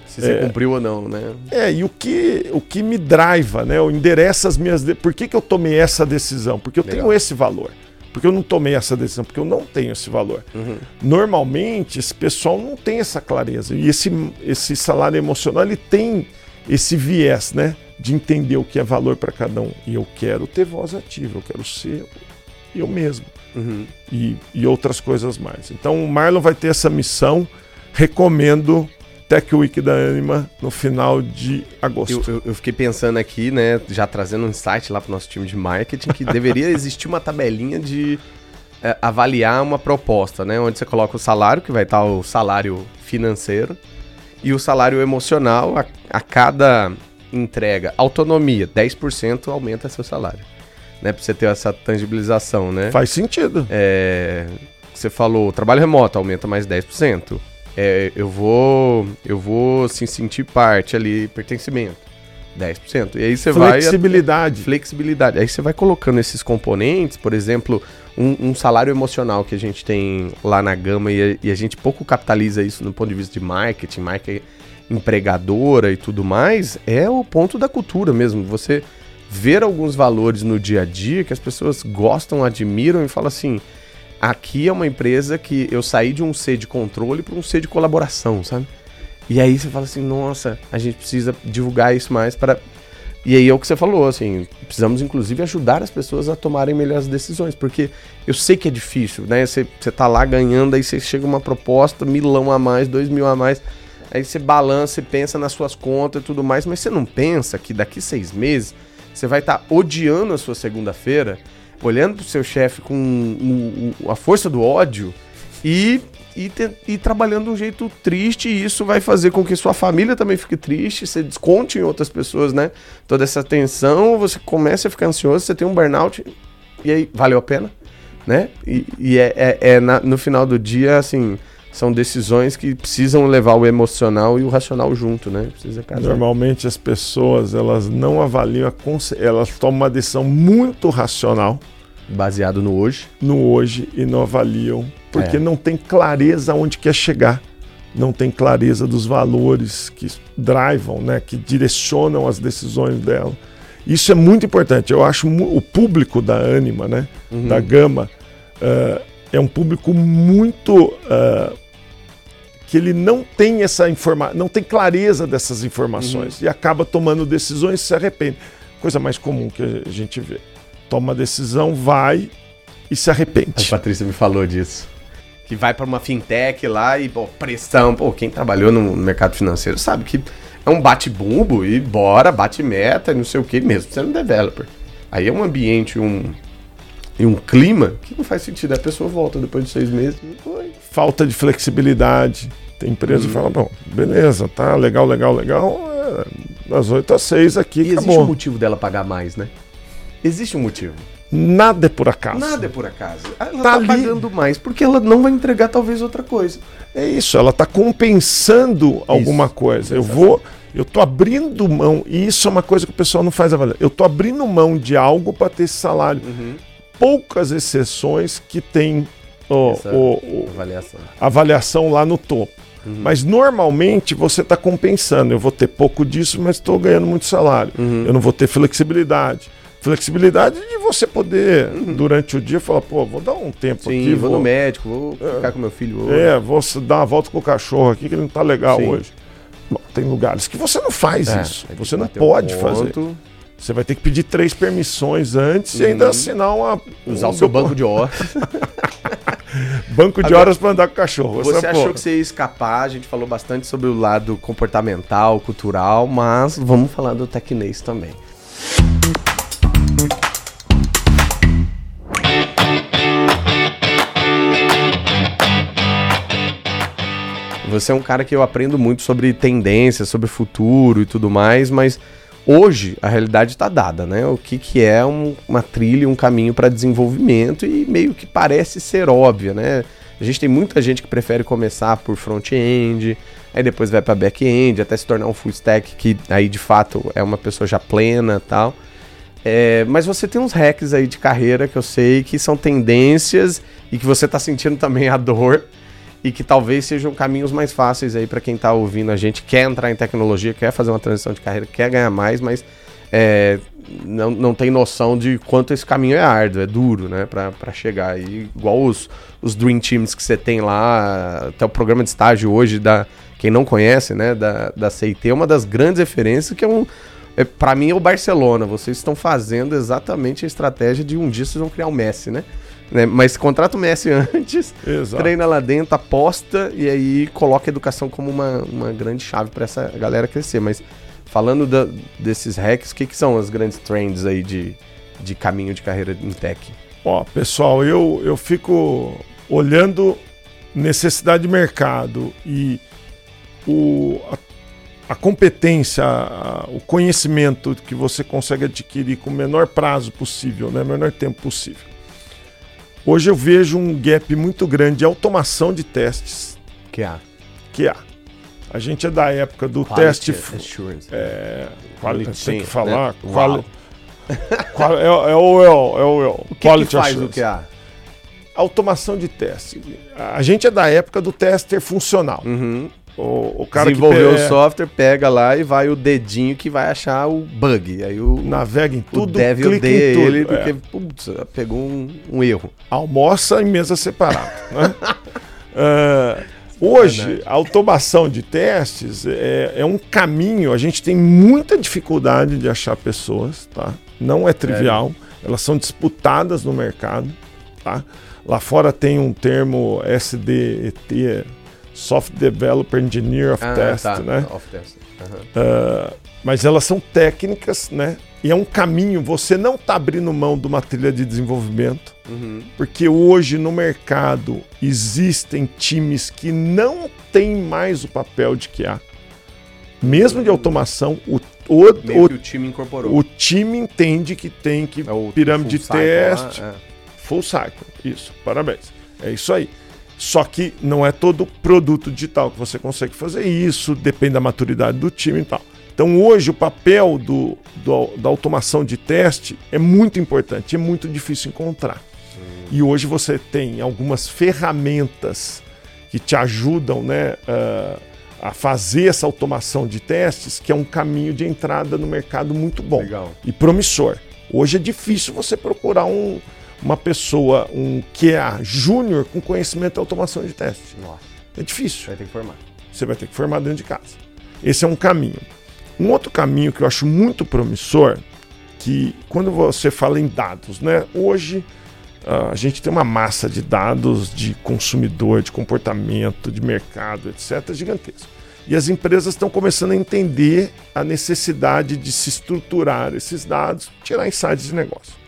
Se você É. cumpriu ou não, né? é, e o que, o que me driva, né? Eu endereço as minhas. De... Por que, que eu tomei essa decisão? Porque eu Legal. tenho esse valor. Porque eu não tomei essa decisão, porque eu não tenho esse valor. Uhum. Normalmente, esse pessoal não tem essa clareza. E esse, esse salário emocional, ele tem esse viés, né? De entender o que é valor para cada um. E eu quero ter voz ativa, eu quero ser eu mesmo. Uhum. E, e outras coisas mais. Então, o Marlon vai ter essa missão. Recomendo Tech Week da Anima no final de agosto. Eu, eu- eu fiquei pensando aqui, né, já trazendo um insight lá pro nosso time de marketing, que deveria existir uma tabelinha de é, avaliar uma proposta, né? Onde você coloca o salário, que vai estar o salário financeiro, e o salário emocional a, a cada entrega. Autonomia, 10% aumenta seu salário. Né, pra você ter essa tangibilização, né? Faz sentido. É, você falou, trabalho remoto aumenta mais 10%. É, eu vou eu vou assim, sentir parte ali, pertencimento, 10%. E aí você vai Flexibilidade. flexibilidade. Aí você vai colocando esses componentes, por exemplo, um, um salário emocional que a gente tem lá na gama e a, e a gente pouco capitaliza isso no ponto de vista de marketing, marca empregadora e tudo mais, é o ponto da cultura mesmo. Você ver alguns valores no dia a dia que as pessoas gostam, admiram e falam assim: aqui é uma empresa que eu saí de um C de controle para um C de colaboração, sabe? E aí você fala assim, nossa, a gente precisa divulgar isso mais para. E aí é o que você falou, assim, precisamos inclusive ajudar as pessoas a tomarem melhores decisões, porque eu sei que é difícil, né? Você, você tá lá ganhando, aí você chega uma proposta, milão a mais, dois mil a mais, aí você balança e pensa nas suas contas e tudo mais, mas você não pensa que daqui seis meses você vai estar odiando a sua segunda-feira, olhando pro seu chefe com a força do ódio e e, te, e trabalhando de um jeito triste, e isso vai fazer com que sua família também fique triste, você desconte em outras pessoas, né? Toda essa tensão, você começa a ficar ansioso, você tem um burnout, e aí, valeu a pena? Né? E, e é, é, é na, no final do dia, assim, são decisões que precisam levar o emocional e o racional junto, né? Precisa casar. Normalmente as pessoas, elas não avaliam, a elas tomam uma decisão muito racional. Baseado no hoje. No hoje e não avaliam porque é. não tem clareza onde quer chegar, não tem clareza dos valores que drivam, né, que direcionam as decisões dela. Isso é muito importante. Eu acho o público da Anima, né, uhum. da Gama, uh, é um público muito uh, que ele não tem essa informação, não tem clareza dessas informações uhum. e acaba tomando decisões e se arrepende. Coisa mais comum que a gente vê. Toma decisão, vai e se arrepende. A Patrícia me falou disso que vai para uma fintech lá e, pô, pressão. Pô, quem trabalhou no mercado financeiro sabe que é um bate-bumbo e bora, bate meta, não sei o que mesmo, sendo é developer. Aí é um ambiente, um, e um clima que não faz sentido. A pessoa volta depois de seis meses. Falta de flexibilidade. Tem empresa que fala, bom, beleza, tá legal, legal, legal. É, das oito às seis aqui, e acabou. existe um motivo dela pagar mais, né? Existe um motivo. Nada é por acaso. Nada é por acaso. Ela tá, tá pagando mais porque ela não vai entregar talvez outra coisa. É isso, ela está compensando alguma coisa. Eu vou, eu tô abrindo mão, e isso é uma coisa que o pessoal não faz avaliar. Eu tô abrindo mão de algo para ter esse salário. Uhum. Poucas exceções que tem o avaliação. avaliação lá no topo. Uhum. Mas normalmente você está compensando. Eu vou ter pouco disso, mas estou ganhando muito salário. Uhum. Eu não vou ter flexibilidade flexibilidade de você poder, uhum. durante o dia, falar, pô, vou dar um tempo Sim, aqui. Vou, vou no médico, vou é, ficar com meu filho hoje. É, vou dar uma volta com o cachorro aqui, que ele não tá legal Sim. hoje. Bom, tem lugares que você não faz é, isso. Você não pode um fazer. Você vai ter que pedir três permissões antes uhum. e ainda uhum. assinar uma. Usar um o seu banco de horas. banco de Agora, horas para andar com o cachorro. Você achou porra. que você ia escapar? A gente falou bastante sobre o lado comportamental, cultural, mas vamos falar do tecnês também. Você é um cara que eu aprendo muito sobre tendências, sobre futuro e tudo mais, mas hoje a realidade está dada, né? O que, que é um, uma trilha, um caminho para desenvolvimento e meio que parece ser óbvia, né? A gente tem muita gente que prefere começar por front-end, aí depois vai para back-end, até se tornar um full stack, que aí de fato é uma pessoa já plena tal. É, mas você tem uns hacks aí de carreira que eu sei que são tendências e que você está sentindo também a dor e que talvez sejam caminhos mais fáceis aí para quem está ouvindo a gente, quer entrar em tecnologia, quer fazer uma transição de carreira, quer ganhar mais, mas é, não, não tem noção de quanto esse caminho é árduo, é duro, né, para chegar. E igual os, os Dream Teams que você tem lá, até o programa de estágio hoje, da, quem não conhece, né, da, da CIT, é uma das grandes referências que é um. É, para mim é o Barcelona. Vocês estão fazendo exatamente a estratégia de um dia vocês vão criar o Messi, né? Né? Mas contrata o Messi antes, Exato. treina lá dentro, aposta e aí coloca a educação como uma, uma grande chave para essa galera crescer. Mas falando da, desses hacks, o que, que são as grandes trends aí de, de caminho de carreira em tech? Ó, pessoal, eu, eu fico olhando necessidade de mercado e o, a, a competência, a, o conhecimento que você consegue adquirir com o menor prazo possível, né, menor tempo possível. Hoje eu vejo um gap muito grande de automação de testes. Que há. Que há. A gente é da época do Quality teste. Assurance. É, quality, tem que falar. Né? Quali, qual, é, é, o eu, é o eu. O que, quality que faz assurance. o que há? Automação de teste. A gente é da época do tester funcional. Uhum. O, o cara Desenvolveu que o software, pega lá e vai o dedinho que vai achar o bug. Aí o navega em tudo, o dev clica em tudo. ele porque é. putz, pegou um, um, erro. Almoça em mesa separada. né? uh, hoje, a automação de testes é, é, um caminho. A gente tem muita dificuldade de achar pessoas, tá? Não é trivial. É. Elas são disputadas no mercado, tá? Lá fora tem um termo SDET Soft Developer Engineer of ah, Test, tá. né? Of test. Uhum. Uh, mas elas são técnicas, né? e é um caminho, você não está abrindo mão de uma trilha de desenvolvimento, uhum. porque hoje no mercado existem times que não têm mais o papel de QA. Mesmo de automação, o, o, o, o time incorporou. O time entende que tem que é pirâmide de teste, lá, é. full cycle. Isso, parabéns. É isso aí. Só que não é todo produto digital que você consegue fazer isso, depende da maturidade do time e tal. Então hoje o papel do, do, da automação de teste é muito importante, é muito difícil encontrar. Hum. E hoje você tem algumas ferramentas que te ajudam né, uh, a fazer essa automação de testes, que é um caminho de entrada no mercado muito bom Legal. e promissor. Hoje é difícil você procurar um, uma pessoa, um QA júnior com conhecimento de automação de teste. Nossa. É difícil. Vai ter que formar. Você vai ter que formar dentro de casa. Esse é um caminho. Um outro caminho que eu acho muito promissor, que quando você fala em dados, né? Hoje a gente tem uma massa de dados de consumidor, de comportamento, de mercado, etc., gigantesca. E as empresas estão começando a entender a necessidade de se estruturar esses dados, tirar insights de negócio.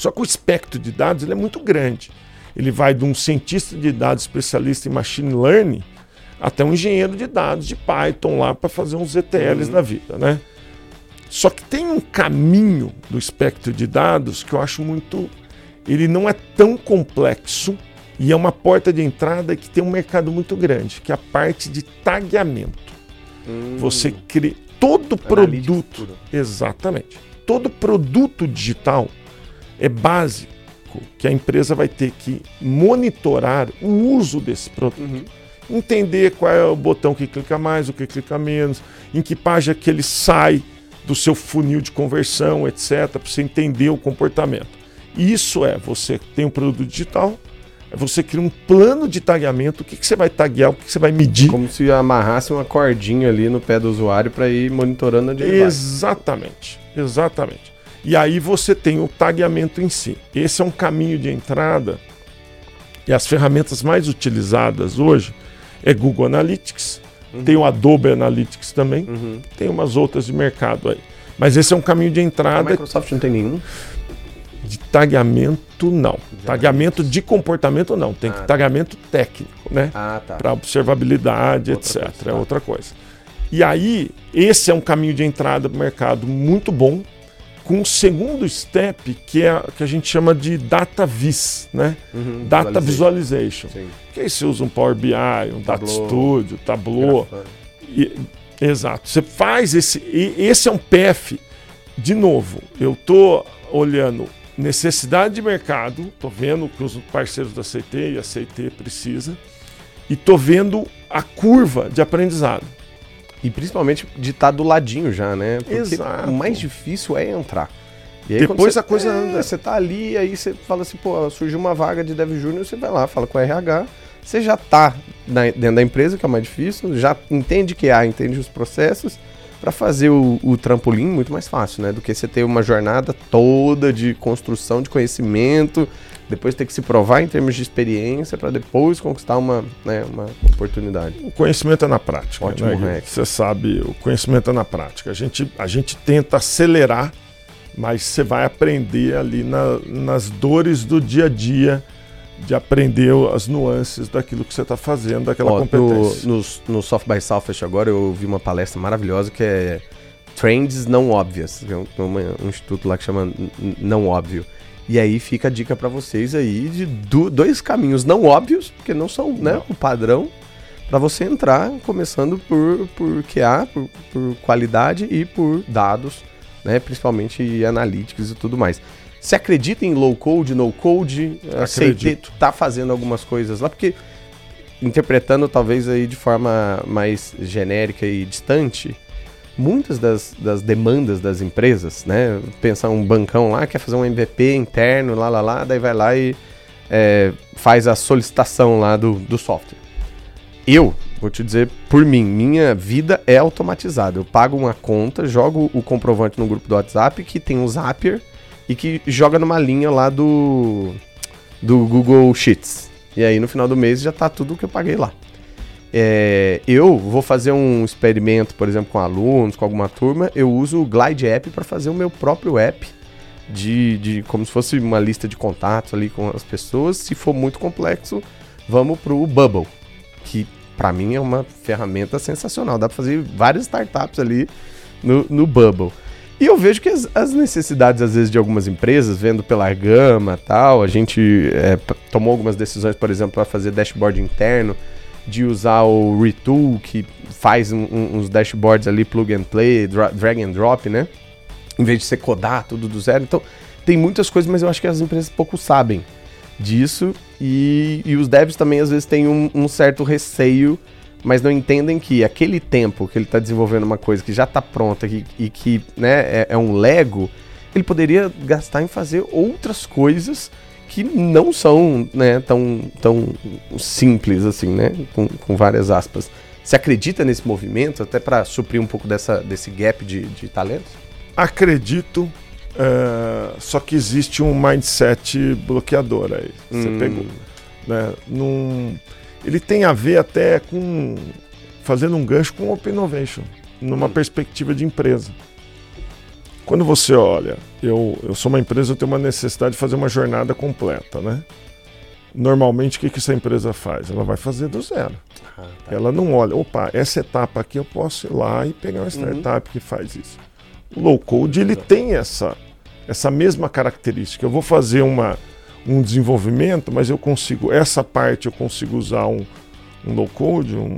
Só que o espectro de dados ele é muito grande. Ele vai de um cientista de dados especialista em machine learning até um engenheiro de dados de Python lá para fazer uns ETLs uhum. na vida, né? Só que tem um caminho do espectro de dados que eu acho muito. Ele não é tão complexo e é uma porta de entrada que tem um mercado muito grande, que é a parte de tagueamento. Hum. Você cria todo produto. Exatamente. Todo produto digital é básico que a empresa vai ter que monitorar o uso desse produto. Uhum entender qual é o botão que clica mais, o que clica menos, em que página que ele sai do seu funil de conversão, etc, para você entender o comportamento. Isso é, você tem um produto digital, é você cria um plano de tagueamento, o que, que você vai taguear, o que, que você vai medir. Como se amarrasse uma cordinha ali no pé do usuário para ir monitorando a Exatamente, exatamente. E aí você tem o tagueamento em si. Esse é um caminho de entrada e as ferramentas mais utilizadas hoje é Google Analytics, uhum. tem o Adobe Analytics também, uhum. tem umas outras de mercado aí. Mas esse é um caminho de entrada. A Microsoft não tem nenhum? De tagamento, não. Tagamento de comportamento, não. Tem ah, tagamento técnico, né? Ah, tá. Para observabilidade, outra etc. Coisa, tá. É outra coisa. E aí, esse é um caminho de entrada para o mercado muito bom, com um segundo step que é que a gente chama de data vis, né? Uhum, data visualization. Sim. Que aí você usa um Power BI, um Data Studio, Tableau. E, exato. Você faz esse. esse é um PF. De novo, eu tô olhando necessidade de mercado, tô vendo que os parceiros da CT e a CT precisa, e tô vendo a curva de aprendizado. E principalmente de estar tá do ladinho já, né? Porque Exato. o mais difícil é entrar. E aí, Depois a coisa é, anda. Você tá ali, aí você fala assim, pô, surgiu uma vaga de Dev Júnior, você vai lá, fala com o RH, você já tá na, dentro da empresa, que é o mais difícil, já entende que há, entende os processos, para fazer o, o, trampolim muito mais fácil, né? Do que você ter uma jornada toda de construção de conhecimento, depois ter que se provar em termos de experiência para depois conquistar uma, né, uma oportunidade. O conhecimento é na prática. Ótimo, né? Você sabe, o conhecimento é na prática. A gente, a gente tenta acelerar, mas você vai aprender ali na, nas dores do dia a dia de aprender as nuances daquilo que você está fazendo, daquela Ó, competência. No, no, no Soft by Southwest agora eu ouvi uma palestra maravilhosa que é Trends Não Óbvias. É um, um instituto lá que chama Não Óbvio. E aí fica a dica para vocês aí de do, dois caminhos não óbvios, porque não são né, não. o padrão, para você entrar, começando por, por QA, por, por qualidade e por dados, né, principalmente analytics e tudo mais. Você acredita em low code, no code? Acredito. tá fazendo algumas coisas lá, porque interpretando talvez aí de forma mais genérica e distante, muitas das, das demandas das empresas, né? Pensar um bancão lá, quer fazer um MVP interno, lá, lá, lá, daí vai lá e é, faz a solicitação lá do, do software. Eu, vou te dizer por mim, minha vida é automatizada. Eu pago uma conta, jogo o comprovante no grupo do WhatsApp que tem um Zapier e que joga numa linha lá do, do Google Sheets. E aí no final do mês já tá tudo que eu paguei lá. É, eu vou fazer um experimento, por exemplo, com alunos, com alguma turma, eu uso o Glide App para fazer o meu próprio app de, de como se fosse uma lista de contatos ali com as pessoas. Se for muito complexo, vamos pro Bubble, que para mim é uma ferramenta sensacional. Dá para fazer várias startups ali no, no Bubble. E eu vejo que as, as, necessidades, às vezes, de algumas empresas, vendo pela gama tal, a gente é, tomou algumas decisões, por exemplo, para fazer dashboard interno, de usar o Retool, que faz um, um, uns dashboards ali, plug and play, drag and drop, né? Em vez de ser codar tudo do zero. Então, tem muitas coisas, mas eu acho que as empresas pouco sabem disso. E, e os devs também, às vezes, têm um, um certo receio mas não entendem que aquele tempo que ele está desenvolvendo uma coisa que já está pronta e, e que né, é, é, um Lego, ele poderia gastar em fazer outras coisas que não são né, tão, tão simples assim, né? Com, com várias aspas. Você acredita nesse movimento até para suprir um pouco dessa, desse gap de, de talentos? Acredito, uh, só que existe um mindset bloqueador aí. Você hum. pegou. Né? Num ele tem a ver até com fazendo um gancho com Open Innovation, numa hum. perspectiva de empresa. Quando você olha, eu, eu sou uma empresa, eu tenho uma necessidade de fazer uma jornada completa, né? Normalmente, o que, que essa empresa faz? Ela vai fazer do zero. Ah, tá. Ela não olha, opa, essa etapa aqui eu posso ir lá e pegar uma uhum. startup uhum. que faz isso. O low code, ele tem essa, essa mesma característica. Eu vou fazer uma, um desenvolvimento, mas eu consigo, essa parte eu consigo usar um, um low code, um,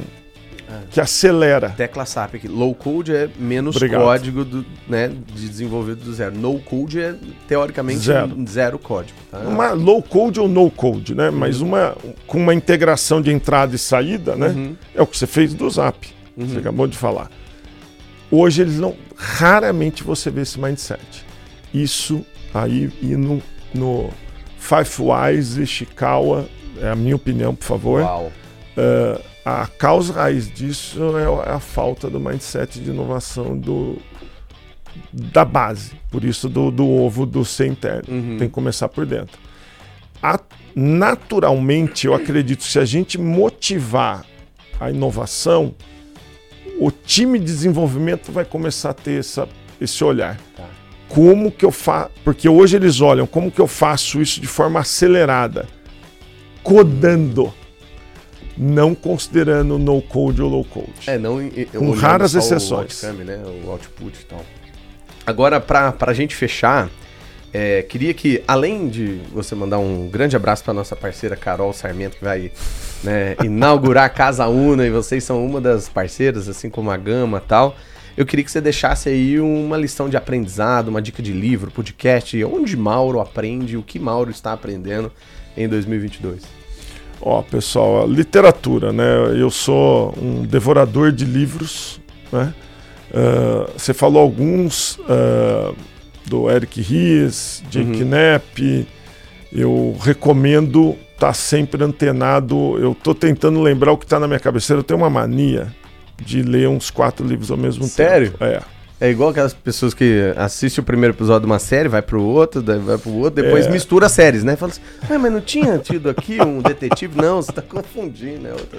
é. que acelera. Tecla SAP aqui. Low code é menos Obrigado. código do, né, de desenvolvido do zero. No code é teoricamente zero, zero código. Tá? Uma low code ou no code, né? Uhum. Mas uma com uma integração de entrada e saída, né? Uhum. É o que você fez do Zap. Uhum. Você acabou de falar. Hoje eles não. Raramente você vê esse mindset. Isso aí e no, no Five Wise Ishikawa, é a minha opinião, por favor. Uau. Uh, a causa raiz disso é a falta do mindset de inovação do, da base. Por isso, do, do ovo do ser interno. Uhum. Tem que começar por dentro. A, naturalmente, eu acredito que se a gente motivar a inovação, o time de desenvolvimento vai começar a ter essa, esse olhar. Tá como que eu faço. Porque hoje eles olham como que eu faço isso de forma acelerada, codando, não considerando no code ou low code. É, não. Com raras exceções. O, outcome, né, o output e tal. Agora, para a gente fechar, é, queria que, além de você mandar um grande abraço para nossa parceira Carol Sarmento, que vai né, inaugurar a Casa Una, e vocês são uma das parceiras, assim como a Gama e tal eu queria que você deixasse aí uma lição de aprendizado, uma dica de livro, podcast, onde Mauro aprende, o que Mauro está aprendendo em 2022. Ó, oh, pessoal, literatura, né? Eu sou um devorador de livros, né? Uh, você falou alguns uh, do Eric Ries, Jake uhum. Knapp. Eu recomendo estar tá sempre antenado. Eu estou tentando lembrar o que está na minha cabeceira. Eu tenho uma mania de ler uns quatro livros ao mesmo Sério? tempo. Sério? É. É igual aquelas pessoas que assistem o primeiro episódio de uma série, vai pro outro, vai pro outro, depois é. mistura séries, né? Fala assim, ah, mas não tinha tido aqui um detetive? Não, você tá confundindo, né? Outra...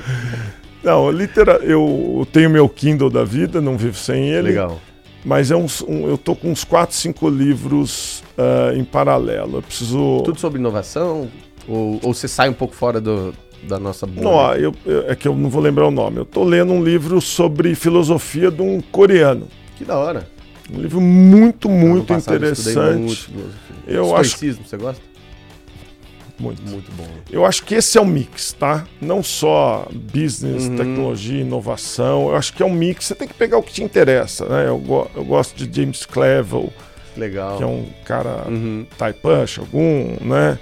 Não, litera... eu tenho meu Kindle da vida, não vivo sem ele. Legal. Mas é uns, um, eu tô com uns 4, 5 livros uh, em paralelo. Eu preciso. Tudo sobre inovação? Ou, ou você sai um pouco fora do, da nossa bolha? Não, eu, eu, é que eu não vou lembrar o nome. Eu estou lendo um livro sobre filosofia de um coreano. Que da hora. Um livro muito, muito interessante. Eu, eu acho. você gosta? Muito. Muito bom. Eu acho que esse é o mix, tá? Não só business, uhum. tecnologia, inovação. Eu acho que é um mix. Você tem que pegar o que te interessa, né? Eu, go eu gosto de James Clevel. Legal. Que é um cara uhum. Taipan, algum, né?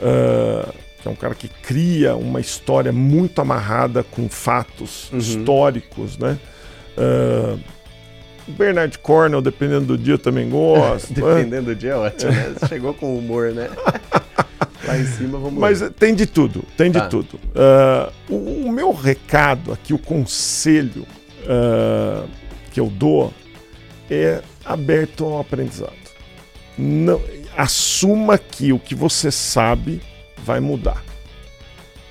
Uh, que é um cara que cria uma história muito amarrada com fatos uhum. históricos, né? Uh, Bernard Cornell, dependendo do dia, eu também gosto. Né? dependendo do dia, é ótimo, né? Chegou com humor, né? Lá em cima, vamos Mas tem de tudo, tem tá. de tudo. Uh, o, o, meu recado aqui, o conselho uh, que eu dou é aberto ao aprendizado. Não, assuma que o que você sabe vai mudar.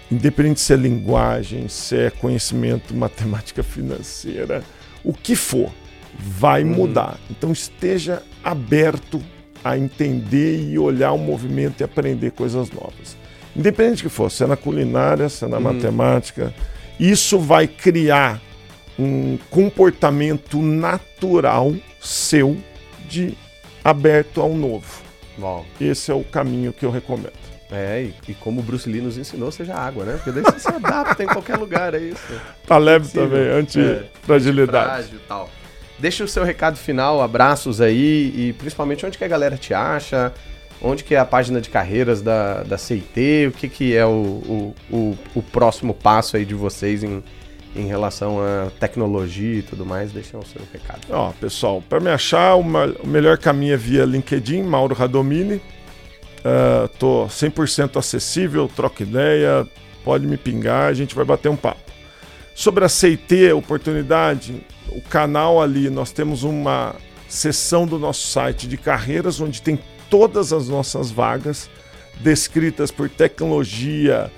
independente se é linguagem, se é conhecimento, matemática financeira, o que for, vai mudar. Então esteja aberto a entender e olhar o movimento e aprender coisas novas. Independente que for, se é na culinária, se é na hum. matemática, isso vai criar um comportamento natural seu de aberto ao novo. Bom. Esse é o caminho que eu recomendo. É, e, e, como o Bruce Lee nos ensinou, seja água, né? Porque daí você se adapta em qualquer lugar, é isso. Tá leve também, anti-fragilidade. É, tal. Deixa o seu recado final, abraços aí e principalmente onde que a galera te acha, onde que é a página de carreiras da, da CIT, o que que é o, o, o, o próximo passo aí de vocês em, em relação à tecnologia e tudo mais, deixa o seu recado. Ó, pessoal, para me achar, uma, o melhor caminho é via LinkedIn, Mauro Radomini. Uh, tô 100% acessível, troca ideia, pode me pingar, a gente vai bater um papo. Sobre a CIT, oportunidade, o canal ali, nós temos uma seção do nosso site de carreiras onde tem todas as nossas vagas descritas por tecnologia,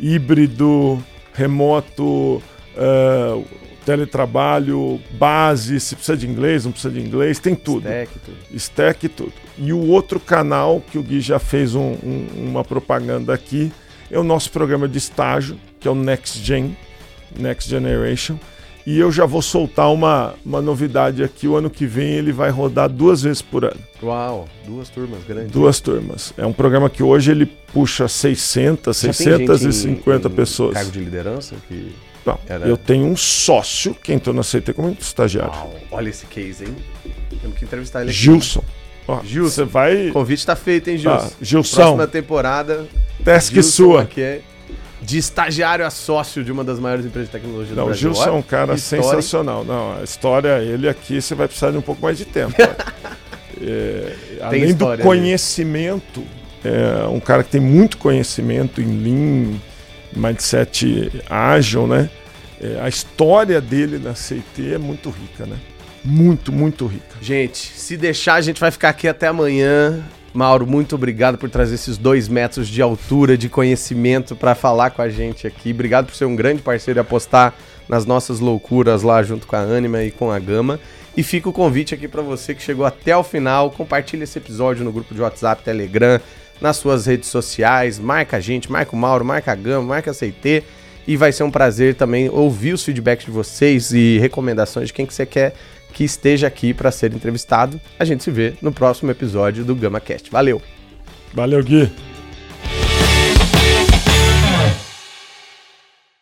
híbrido, remoto, uh, teletrabalho, base, se precisa de inglês, não precisa de inglês, tem tudo. Stack, tudo. Stack, tudo. E o outro canal, que o Gui já fez um, um, uma propaganda aqui, é o nosso programa de estágio, que é o Next Gen, Next Generation. E eu já vou soltar uma, uma novidade aqui. O ano que vem ele vai rodar duas vezes por ano. Uau, duas turmas grandes. Duas turmas. É um programa que hoje ele puxa 600, já 650 em, pessoas. Cargo de liderança que não, Era... eu tenho um sócio que entrou na CT como estagiário. Uau, olha esse case, hein? Temos que entrevistar ele aqui. Gilson. Ó, Gilson, você vai. O convite está feito, hein, Gilson? Ah, Gilson. Próxima temporada. Gilson sua. Aqui é de estagiário a sócio de uma das maiores empresas de tecnologia Não, do Brasil. O Gilson é um cara sensacional. Não, a história, ele aqui, você vai precisar de um pouco mais de tempo. é, além história, do conhecimento, é um cara que tem muito conhecimento em Lean mindset ágil, né? É, a história dele na CT é muito rica, né? Muito, muito rica. Gente, se deixar, a gente vai ficar aqui até amanhã. Mauro, muito obrigado por trazer esses dois metros de altura, de conhecimento para falar com a gente aqui. Obrigado por ser um grande parceiro e apostar nas nossas loucuras lá junto com a Anima e com a Gama. E fica o convite aqui para você que chegou até o final. Compartilhe esse episódio no grupo de WhatsApp, Telegram, nas suas redes sociais, marca a gente, marca o Mauro, marca a Gama, marca a CT e vai ser um prazer também ouvir os feedbacks de vocês e recomendações de quem que você quer que esteja aqui para ser entrevistado. A gente se vê no próximo episódio do Gama Cast. Valeu. Valeu, Gui.